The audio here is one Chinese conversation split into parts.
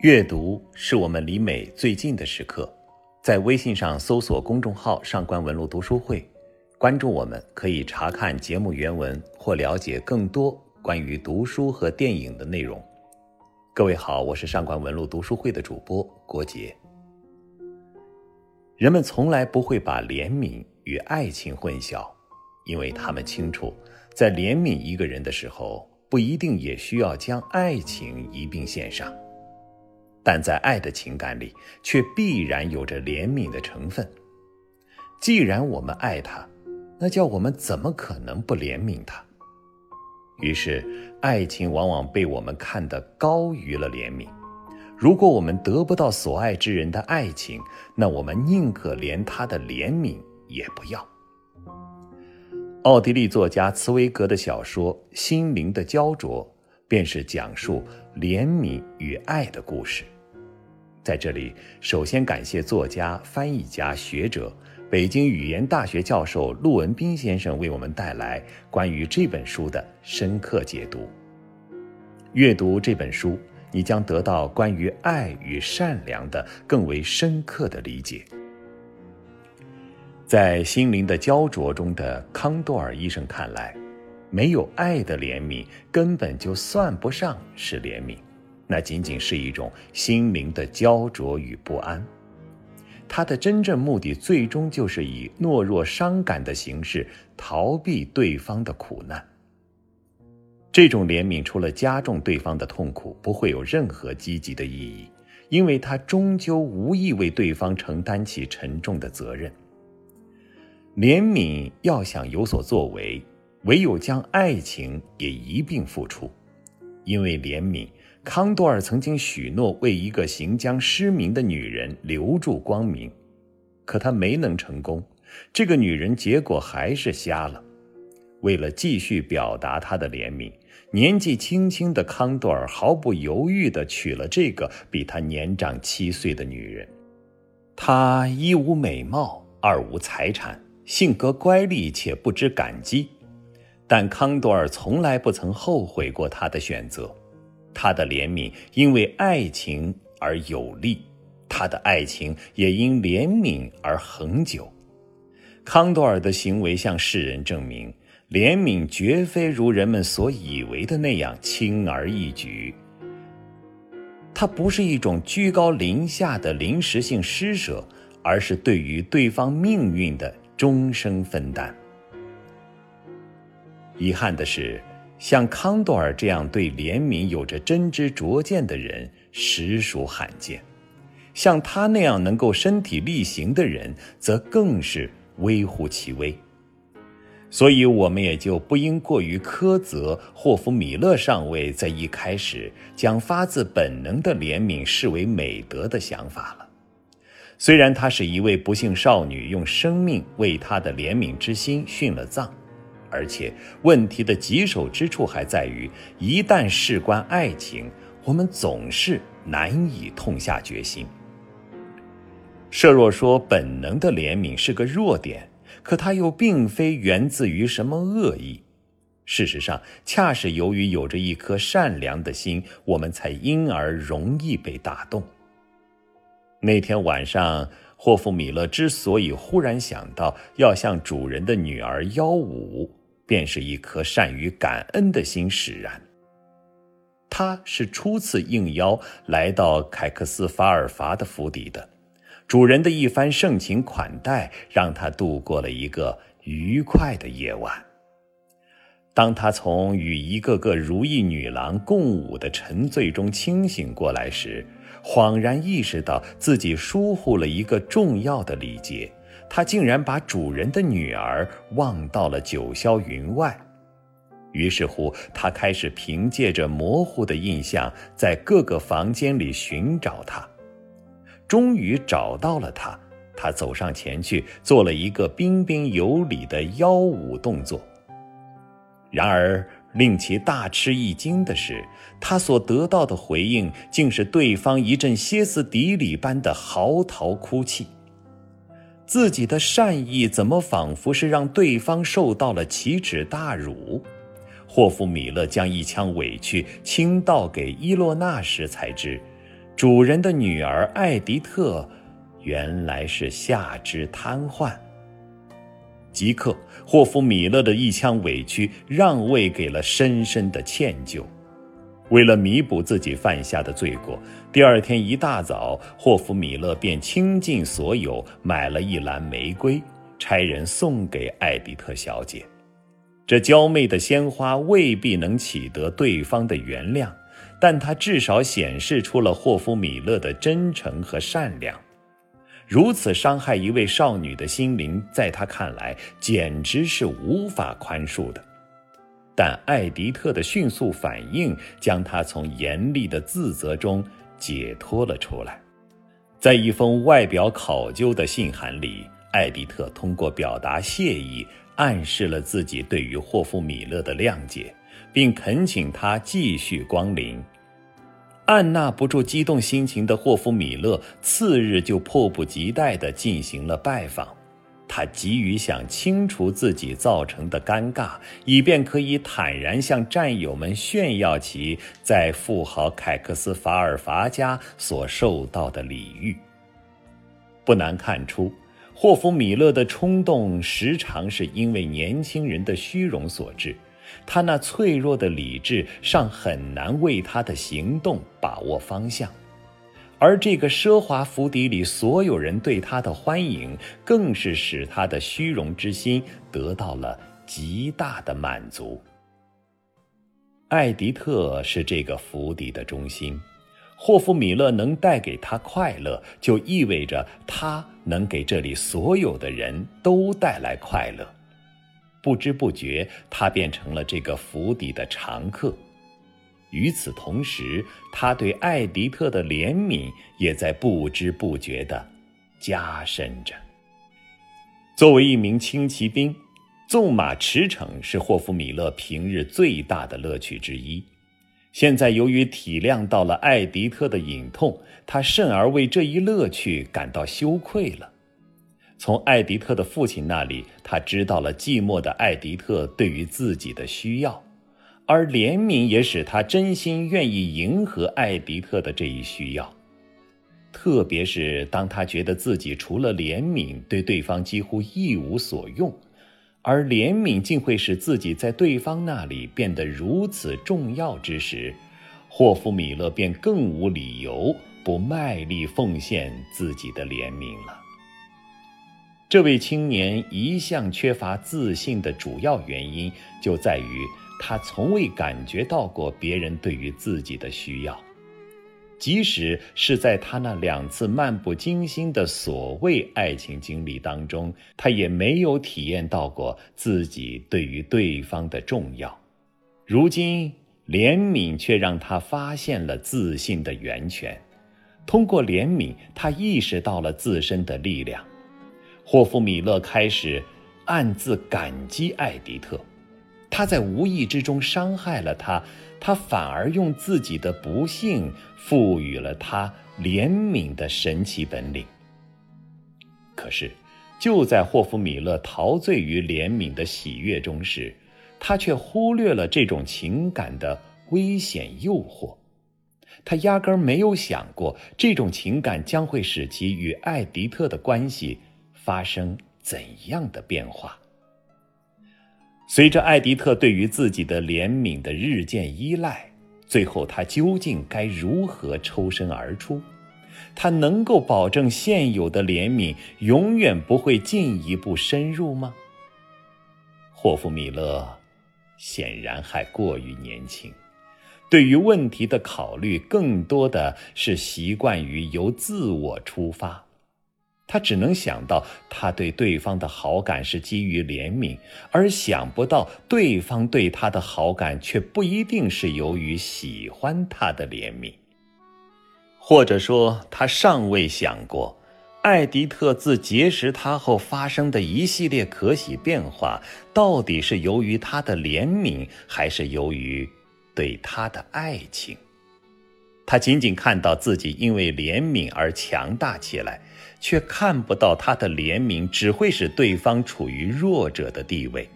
阅读是我们离美最近的时刻，在微信上搜索公众号“上官文露读书会”，关注我们，可以查看节目原文或了解更多关于读书和电影的内容。各位好，我是上官文露读书会的主播郭杰。人们从来不会把怜悯与爱情混淆，因为他们清楚，在怜悯一个人的时候，不一定也需要将爱情一并献上。但在爱的情感里，却必然有着怜悯的成分。既然我们爱他，那叫我们怎么可能不怜悯他？于是，爱情往往被我们看得高于了怜悯。如果我们得不到所爱之人的爱情，那我们宁可连他的怜悯也不要。奥地利作家茨威格的小说《心灵的焦灼》，便是讲述怜悯与爱的故事。在这里，首先感谢作家、翻译家、学者、北京语言大学教授陆文斌先生为我们带来关于这本书的深刻解读。阅读这本书，你将得到关于爱与善良的更为深刻的理解。在心灵的焦灼中的康多尔医生看来，没有爱的怜悯根本就算不上是怜悯。那仅仅是一种心灵的焦灼与不安，他的真正目的最终就是以懦弱伤感的形式逃避对方的苦难。这种怜悯除了加重对方的痛苦，不会有任何积极的意义，因为他终究无意为对方承担起沉重的责任。怜悯要想有所作为，唯有将爱情也一并付出，因为怜悯。康多尔曾经许诺为一个行将失明的女人留住光明，可他没能成功。这个女人结果还是瞎了。为了继续表达他的怜悯，年纪轻轻的康多尔毫不犹豫地娶了这个比他年长七岁的女人。她一无美貌，二无财产，性格乖戾且不知感激，但康多尔从来不曾后悔过他的选择。他的怜悯因为爱情而有力，他的爱情也因怜悯而恒久。康多尔的行为向世人证明，怜悯绝非如人们所以为的那样轻而易举。它不是一种居高临下的临时性施舍，而是对于对方命运的终生分担。遗憾的是。像康多尔这样对怜悯有着真知灼见的人，实属罕见；像他那样能够身体力行的人，则更是微乎其微。所以，我们也就不应过于苛责霍夫米勒上尉在一开始将发自本能的怜悯视为美德的想法了。虽然他是一位不幸少女，用生命为她的怜悯之心殉了葬。而且问题的棘手之处还在于，一旦事关爱情，我们总是难以痛下决心。设若说本能的怜悯是个弱点，可它又并非源自于什么恶意。事实上，恰是由于有着一颗善良的心，我们才因而容易被打动。那天晚上。霍夫米勒之所以忽然想到要向主人的女儿邀舞，便是一颗善于感恩的心使然。他是初次应邀来到凯克斯法尔法的府邸的，主人的一番盛情款待，让他度过了一个愉快的夜晚。当他从与一个个如意女郎共舞的沉醉中清醒过来时，恍然意识到自己疏忽了一个重要的礼节，他竟然把主人的女儿忘到了九霄云外。于是乎，他开始凭借着模糊的印象，在各个房间里寻找她。终于找到了她，他走上前去，做了一个彬彬有礼的腰舞动作。然而，令其大吃一惊的是，他所得到的回应竟是对方一阵歇斯底里般的嚎啕哭泣。自己的善意怎么仿佛是让对方受到了奇耻大辱？霍夫米勒将一腔委屈倾倒给伊洛娜时，才知，主人的女儿艾迪特原来是下肢瘫痪。即刻，霍夫米勒的一腔委屈让位给了深深的歉疚。为了弥补自己犯下的罪过，第二天一大早，霍夫米勒便倾尽所有买了一篮玫瑰，差人送给艾比特小姐。这娇媚的鲜花未必能取得对方的原谅，但它至少显示出了霍夫米勒的真诚和善良。如此伤害一位少女的心灵，在他看来简直是无法宽恕的。但艾迪特的迅速反应将他从严厉的自责中解脱了出来。在一封外表考究的信函里，艾迪特通过表达谢意，暗示了自己对于霍夫米勒的谅解，并恳请他继续光临。按捺不住激动心情的霍夫米勒次日就迫不及待地进行了拜访。他急于想清除自己造成的尴尬，以便可以坦然向战友们炫耀其在富豪凯克斯法尔法家所受到的礼遇。不难看出，霍夫米勒的冲动时常是因为年轻人的虚荣所致，他那脆弱的理智尚很难为他的行动把握方向。而这个奢华府邸里所有人对他的欢迎，更是使他的虚荣之心得到了极大的满足。艾迪特是这个府邸的中心，霍夫米勒能带给他快乐，就意味着他能给这里所有的人都带来快乐。不知不觉，他变成了这个府邸的常客。与此同时，他对艾迪特的怜悯也在不知不觉地加深着。作为一名轻骑兵，纵马驰骋是霍夫米勒平日最大的乐趣之一。现在，由于体谅到了艾迪特的隐痛，他甚而为这一乐趣感到羞愧了。从艾迪特的父亲那里，他知道了寂寞的艾迪特对于自己的需要。而怜悯也使他真心愿意迎合艾迪特的这一需要，特别是当他觉得自己除了怜悯对对方几乎一无所用，而怜悯竟会使自己在对方那里变得如此重要之时，霍夫米勒便更无理由不卖力奉献自己的怜悯了。这位青年一向缺乏自信的主要原因就在于。他从未感觉到过别人对于自己的需要，即使是在他那两次漫不经心的所谓爱情经历当中，他也没有体验到过自己对于对方的重要。如今，怜悯却让他发现了自信的源泉。通过怜悯，他意识到了自身的力量。霍夫米勒开始暗自感激艾迪特。他在无意之中伤害了他，他反而用自己的不幸赋予了他怜悯的神奇本领。可是，就在霍夫米勒陶醉于怜悯的喜悦中时，他却忽略了这种情感的危险诱惑。他压根儿没有想过，这种情感将会使其与艾迪特的关系发生怎样的变化。随着艾迪特对于自己的怜悯的日渐依赖，最后他究竟该如何抽身而出？他能够保证现有的怜悯永远不会进一步深入吗？霍夫米勒显然还过于年轻，对于问题的考虑更多的是习惯于由自我出发。他只能想到，他对对方的好感是基于怜悯，而想不到对方对他的好感却不一定是由于喜欢他的怜悯。或者说，他尚未想过，艾迪特自结识他后发生的一系列可喜变化，到底是由于他的怜悯，还是由于对他的爱情？他仅仅看到自己因为怜悯而强大起来。却看不到他的怜悯只会使对方处于弱者的地位。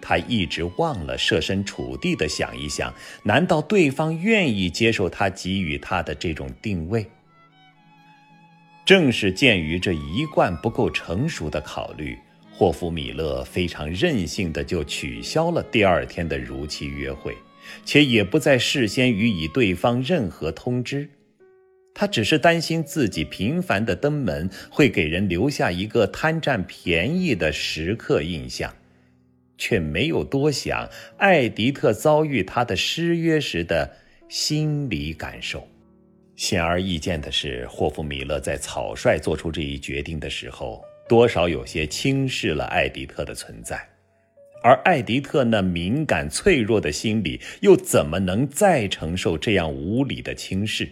他一直忘了设身处地的想一想：难道对方愿意接受他给予他的这种定位？正是鉴于这一贯不够成熟的考虑，霍夫米勒非常任性的就取消了第二天的如期约会，且也不再事先予以对方任何通知。他只是担心自己频繁的登门会给人留下一个贪占便宜的食客印象，却没有多想艾迪特遭遇他的失约时的心理感受。显而易见的是，霍夫米勒在草率做出这一决定的时候，多少有些轻视了艾迪特的存在，而艾迪特那敏感脆弱的心理又怎么能再承受这样无理的轻视？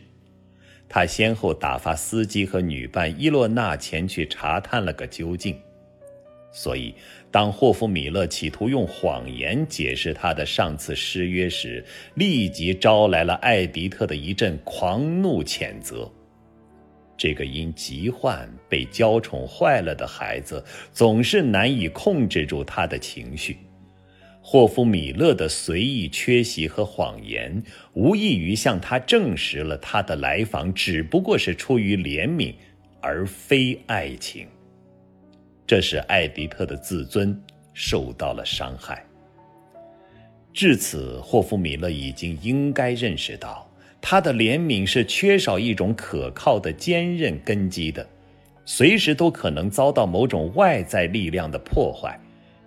他先后打发司机和女伴伊洛娜前去查探了个究竟，所以当霍夫米勒企图用谎言解释他的上次失约时，立即招来了艾迪特的一阵狂怒谴责。这个因疾患被娇宠坏了的孩子，总是难以控制住他的情绪。霍夫米勒的随意缺席和谎言，无异于向他证实了他的来访只不过是出于怜悯，而非爱情。这使艾迪特的自尊受到了伤害。至此，霍夫米勒已经应该认识到，他的怜悯是缺少一种可靠的坚韧根基的，随时都可能遭到某种外在力量的破坏。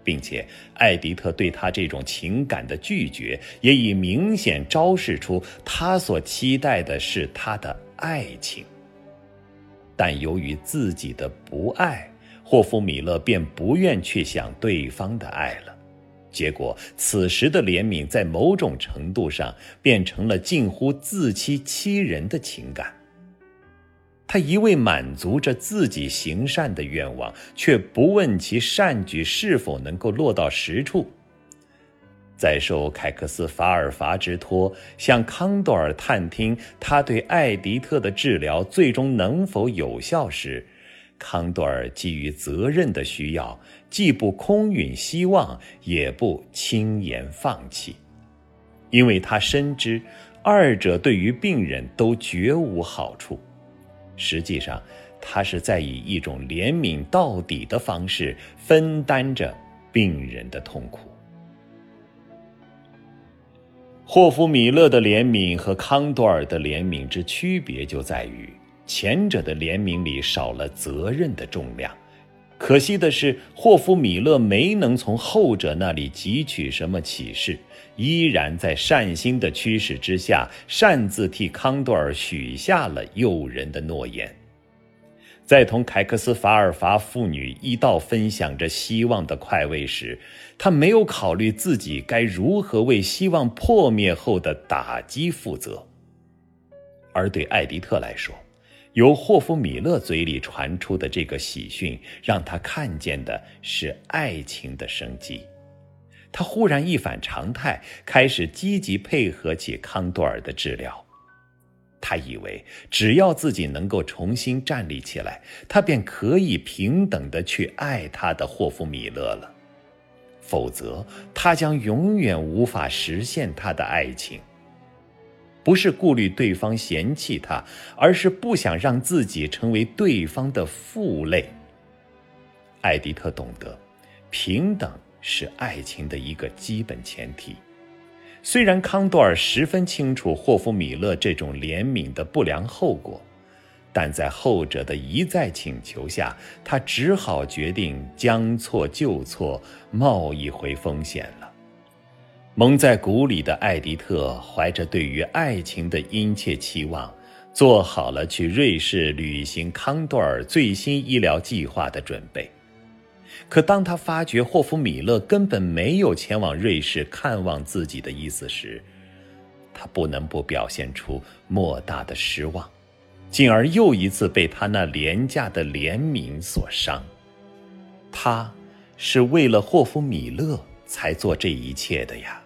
并且，艾迪特对他这种情感的拒绝，也已明显昭示出他所期待的是他的爱情。但由于自己的不爱，霍夫米勒便不愿去想对方的爱了。结果，此时的怜悯在某种程度上变成了近乎自欺欺人的情感。他一味满足着自己行善的愿望，却不问其善举是否能够落到实处。在受凯克斯法尔法之托向康多尔探听他对艾迪特的治疗最终能否有效时，康多尔基于责任的需要，既不空允希望，也不轻言放弃，因为他深知二者对于病人都绝无好处。实际上，他是在以一种怜悯到底的方式分担着病人的痛苦。霍夫米勒的怜悯和康多尔的怜悯之区别就在于，前者的怜悯里少了责任的重量。可惜的是，霍夫米勒没能从后者那里汲取什么启示，依然在善心的驱使之下，擅自替康多尔许下了诱人的诺言。在同凯克斯法尔法父女一道分享着希望的快慰时，他没有考虑自己该如何为希望破灭后的打击负责。而对艾迪特来说，由霍夫米勒嘴里传出的这个喜讯，让他看见的是爱情的生机。他忽然一反常态，开始积极配合起康多尔的治疗。他以为只要自己能够重新站立起来，他便可以平等的去爱他的霍夫米勒了。否则，他将永远无法实现他的爱情。不是顾虑对方嫌弃他，而是不想让自己成为对方的负累。艾迪特懂得，平等是爱情的一个基本前提。虽然康多尔十分清楚霍夫米勒这种怜悯的不良后果，但在后者的一再请求下，他只好决定将错就错，冒一回风险了。蒙在鼓里的艾迪特怀着对于爱情的殷切期望，做好了去瑞士履行康多尔最新医疗计划的准备。可当他发觉霍夫米勒根本没有前往瑞士看望自己的意思时，他不能不表现出莫大的失望，进而又一次被他那廉价的怜悯所伤。他是为了霍夫米勒才做这一切的呀。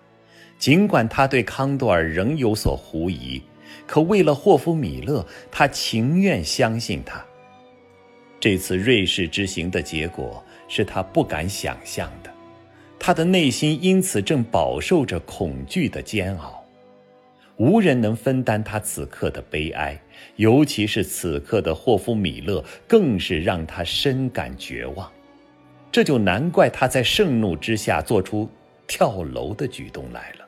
尽管他对康多尔仍有所狐疑，可为了霍夫米勒，他情愿相信他。这次瑞士之行的结果是他不敢想象的。他的内心因此正饱受着恐惧的煎熬，无人能分担他此刻的悲哀，尤其是此刻的霍夫米勒，更是让他深感绝望。这就难怪他在盛怒之下做出跳楼的举动来了。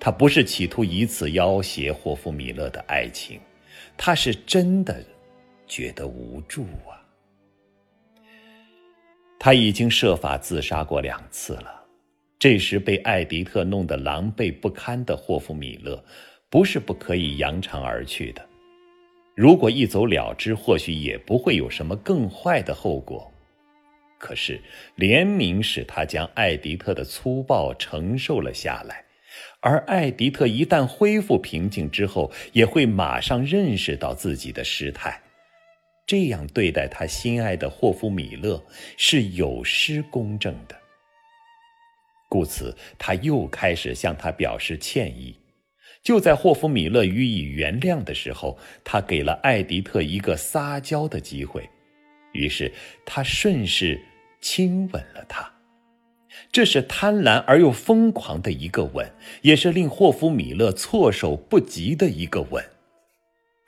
他不是企图以此要挟霍夫米勒的爱情，他是真的觉得无助啊。他已经设法自杀过两次了，这时被艾迪特弄得狼狈不堪的霍夫米勒，不是不可以扬长而去的。如果一走了之，或许也不会有什么更坏的后果。可是怜悯使他将艾迪特的粗暴承受了下来，而艾迪特一旦恢复平静之后，也会马上认识到自己的失态。这样对待他心爱的霍夫米勒是有失公正的，故此他又开始向他表示歉意。就在霍夫米勒予以原谅的时候，他给了艾迪特一个撒娇的机会，于是他顺势亲吻了他。这是贪婪而又疯狂的一个吻，也是令霍夫米勒措手不及的一个吻。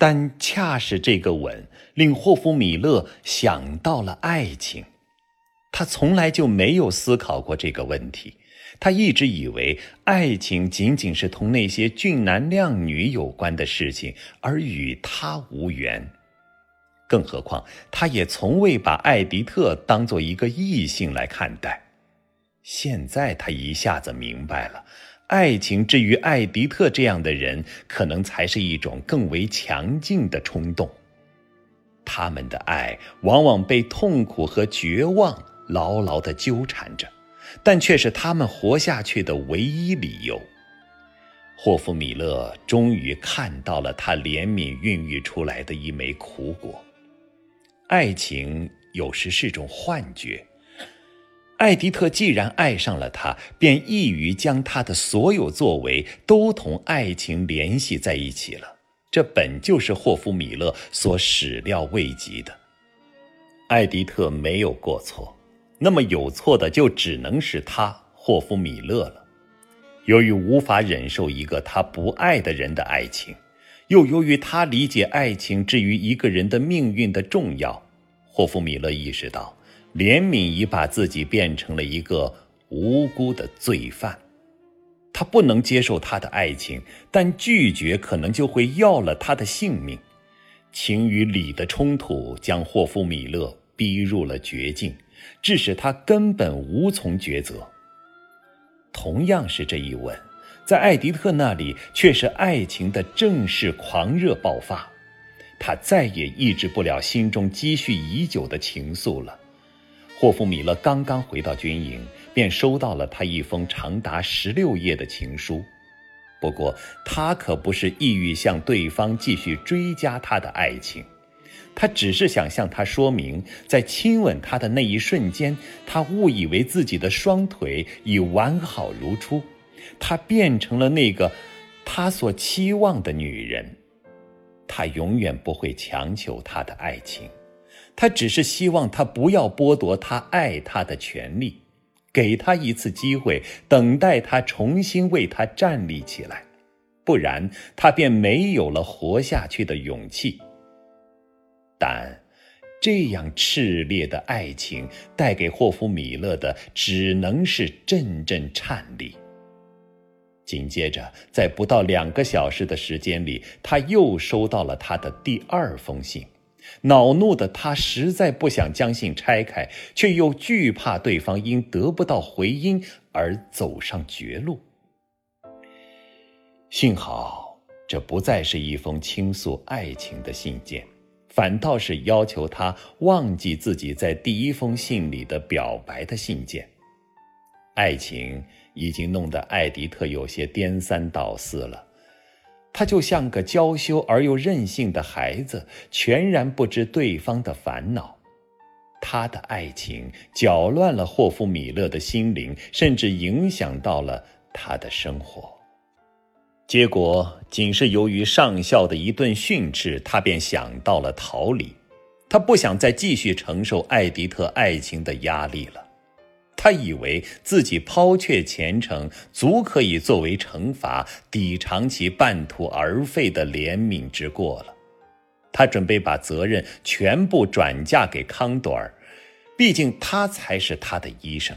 但恰是这个吻，令霍夫米勒想到了爱情。他从来就没有思考过这个问题，他一直以为爱情仅仅是同那些俊男靓女有关的事情，而与他无缘。更何况，他也从未把艾迪特当做一个异性来看待。现在他一下子明白了。爱情至于艾迪特这样的人，可能才是一种更为强劲的冲动。他们的爱往往被痛苦和绝望牢牢地纠缠着，但却是他们活下去的唯一理由。霍夫米勒终于看到了他怜悯孕育出来的一枚苦果。爱情有时是种幻觉。艾迪特既然爱上了他，便易于将他的所有作为都同爱情联系在一起了。这本就是霍夫米勒所始料未及的。艾迪特没有过错，那么有错的就只能是他霍夫米勒了。由于无法忍受一个他不爱的人的爱情，又由于他理解爱情至于一个人的命运的重要，霍夫米勒意识到。怜悯已把自己变成了一个无辜的罪犯，他不能接受他的爱情，但拒绝可能就会要了他的性命。情与理的冲突将霍夫米勒逼入了绝境，致使他根本无从抉择。同样是这一吻，在艾迪特那里却是爱情的正式狂热爆发，他再也抑制不了心中积蓄已久的情愫了。霍夫米勒刚刚回到军营，便收到了他一封长达十六页的情书。不过，他可不是意欲向对方继续追加他的爱情，他只是想向他说明，在亲吻他的那一瞬间，他误以为自己的双腿已完好如初，他变成了那个他所期望的女人。他永远不会强求他的爱情。他只是希望他不要剥夺他爱他的权利，给他一次机会，等待他重新为他站立起来，不然他便没有了活下去的勇气。但这样炽烈的爱情带给霍夫米勒的只能是阵阵颤栗。紧接着，在不到两个小时的时间里，他又收到了他的第二封信。恼怒的他实在不想将信拆开，却又惧怕对方因得不到回音而走上绝路。幸好，这不再是一封倾诉爱情的信件，反倒是要求他忘记自己在第一封信里的表白的信件。爱情已经弄得艾迪特有些颠三倒四了。他就像个娇羞而又任性的孩子，全然不知对方的烦恼。他的爱情搅乱了霍夫米勒的心灵，甚至影响到了他的生活。结果仅是由于上校的一顿训斥，他便想到了逃离。他不想再继续承受艾迪特爱情的压力了。他以为自己抛却前程，足可以作为惩罚，抵偿其半途而废的怜悯之过了。他准备把责任全部转嫁给康多尔，毕竟他才是他的医生。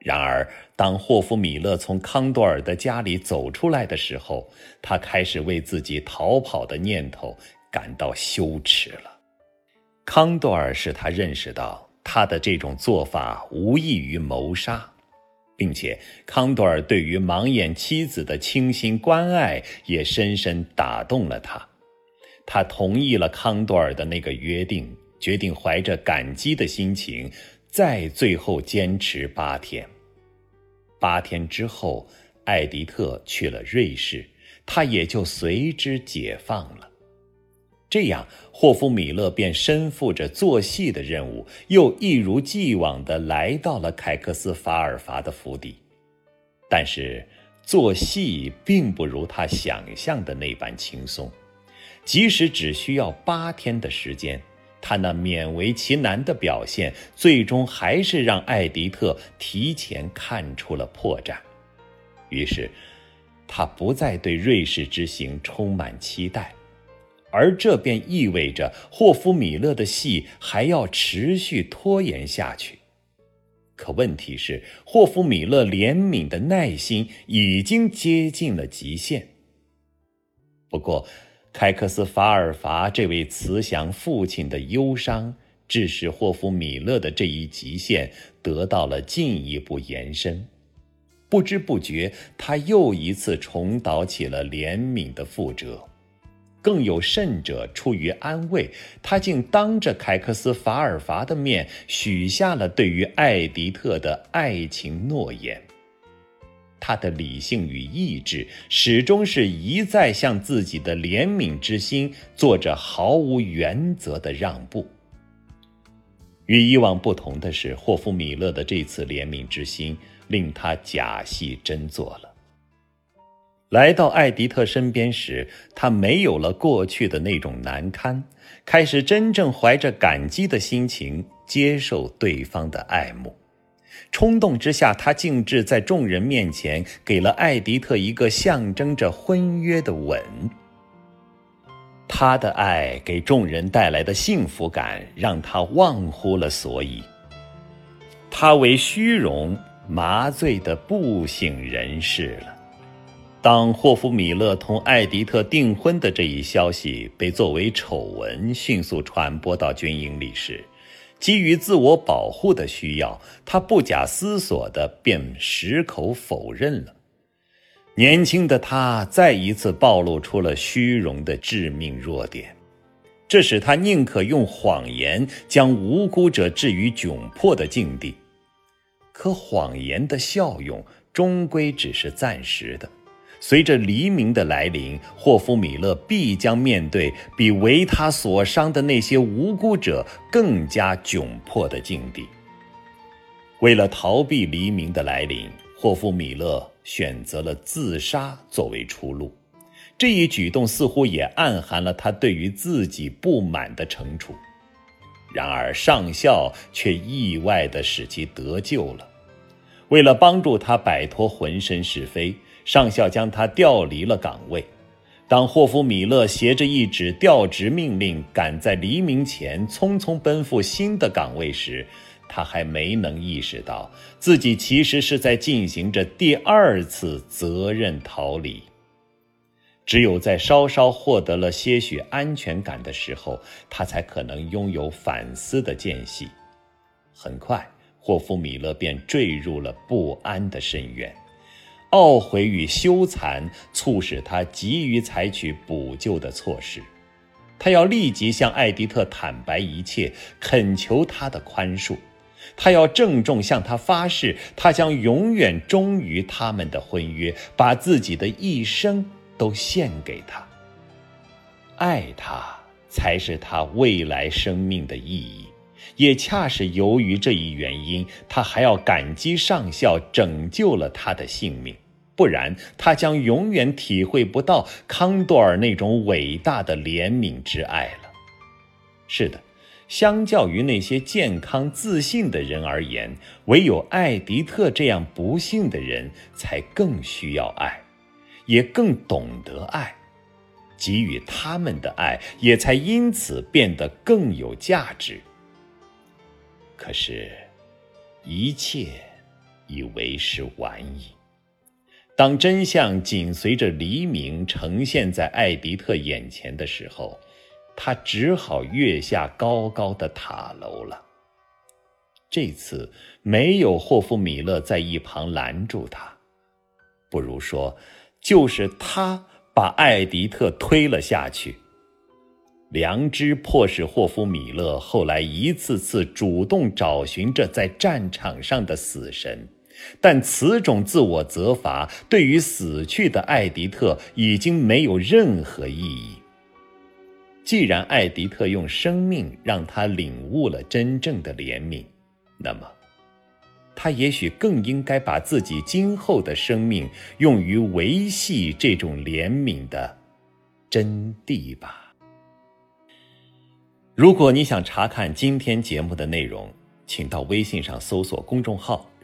然而，当霍夫米勒从康多尔的家里走出来的时候，他开始为自己逃跑的念头感到羞耻了。康多尔使他认识到，他的这种做法无异于谋杀，并且康多尔对于盲眼妻子的倾心关爱也深深打动了他。他同意了康多尔的那个约定，决定怀着感激的心情，再最后坚持八天。八天之后，艾迪特去了瑞士，他也就随之解放了。这样，霍夫米勒便身负着做戏的任务，又一如既往地来到了凯克斯法尔法的府邸。但是，做戏并不如他想象的那般轻松。即使只需要八天的时间，他那勉为其难的表现，最终还是让艾迪特提前看出了破绽。于是，他不再对瑞士之行充满期待，而这便意味着霍夫米勒的戏还要持续拖延下去。可问题是，霍夫米勒怜悯的耐心已经接近了极限。不过，凯克斯法尔法这位慈祥父亲的忧伤，致使霍夫米勒的这一极限得到了进一步延伸。不知不觉，他又一次重蹈起了怜悯的覆辙。更有甚者，出于安慰，他竟当着凯克斯法尔法的面许下了对于艾迪特的爱情诺言。他的理性与意志始终是一再向自己的怜悯之心做着毫无原则的让步。与以往不同的是，霍夫米勒的这次怜悯之心令他假戏真做了。来到艾迪特身边时，他没有了过去的那种难堪，开始真正怀着感激的心情接受对方的爱慕。冲动之下，他径直在众人面前给了艾迪特一个象征着婚约的吻。他的爱给众人带来的幸福感，让他忘乎了所以。他为虚荣麻醉的不省人事了。当霍夫米勒同艾迪特订婚的这一消息被作为丑闻迅速传播到军营里时，基于自我保护的需要，他不假思索的便矢口否认了。年轻的他再一次暴露出了虚荣的致命弱点，这使他宁可用谎言将无辜者置于窘迫的境地。可谎言的效用终归只是暂时的。随着黎明的来临，霍夫米勒必将面对比为他所伤的那些无辜者更加窘迫的境地。为了逃避黎明的来临，霍夫米勒选择了自杀作为出路。这一举动似乎也暗含了他对于自己不满的惩处。然而，上校却意外地使其得救了。为了帮助他摆脱浑身是非。上校将他调离了岗位。当霍夫米勒携着一纸调职命令赶在黎明前匆匆奔赴新的岗位时，他还没能意识到自己其实是在进行着第二次责任逃离。只有在稍稍获得了些许安全感的时候，他才可能拥有反思的间隙。很快，霍夫米勒便坠入了不安的深渊。懊悔与羞惭促使他急于采取补救的措施，他要立即向艾迪特坦白一切，恳求他的宽恕。他要郑重向他发誓，他将永远忠于他们的婚约，把自己的一生都献给他。爱他才是他未来生命的意义，也恰是由于这一原因，他还要感激上校拯救了他的性命。不然，他将永远体会不到康多尔那种伟大的怜悯之爱了。是的，相较于那些健康自信的人而言，唯有艾迪特这样不幸的人才更需要爱，也更懂得爱，给予他们的爱也才因此变得更有价值。可是，一切已为时晚矣。当真相紧随着黎明呈现在艾迪特眼前的时候，他只好跃下高高的塔楼了。这次没有霍夫米勒在一旁拦住他，不如说，就是他把艾迪特推了下去。良知迫使霍夫米勒后来一次次主动找寻着在战场上的死神，但此种自我责罚对于死去的艾迪特已经没有任何意义。既然艾迪特用生命让他领悟了真正的怜悯，那么，他也许更应该把自己今后的生命用于维系这种怜悯的真谛吧。如果你想查看今天节目的内容，请到微信上搜索公众号“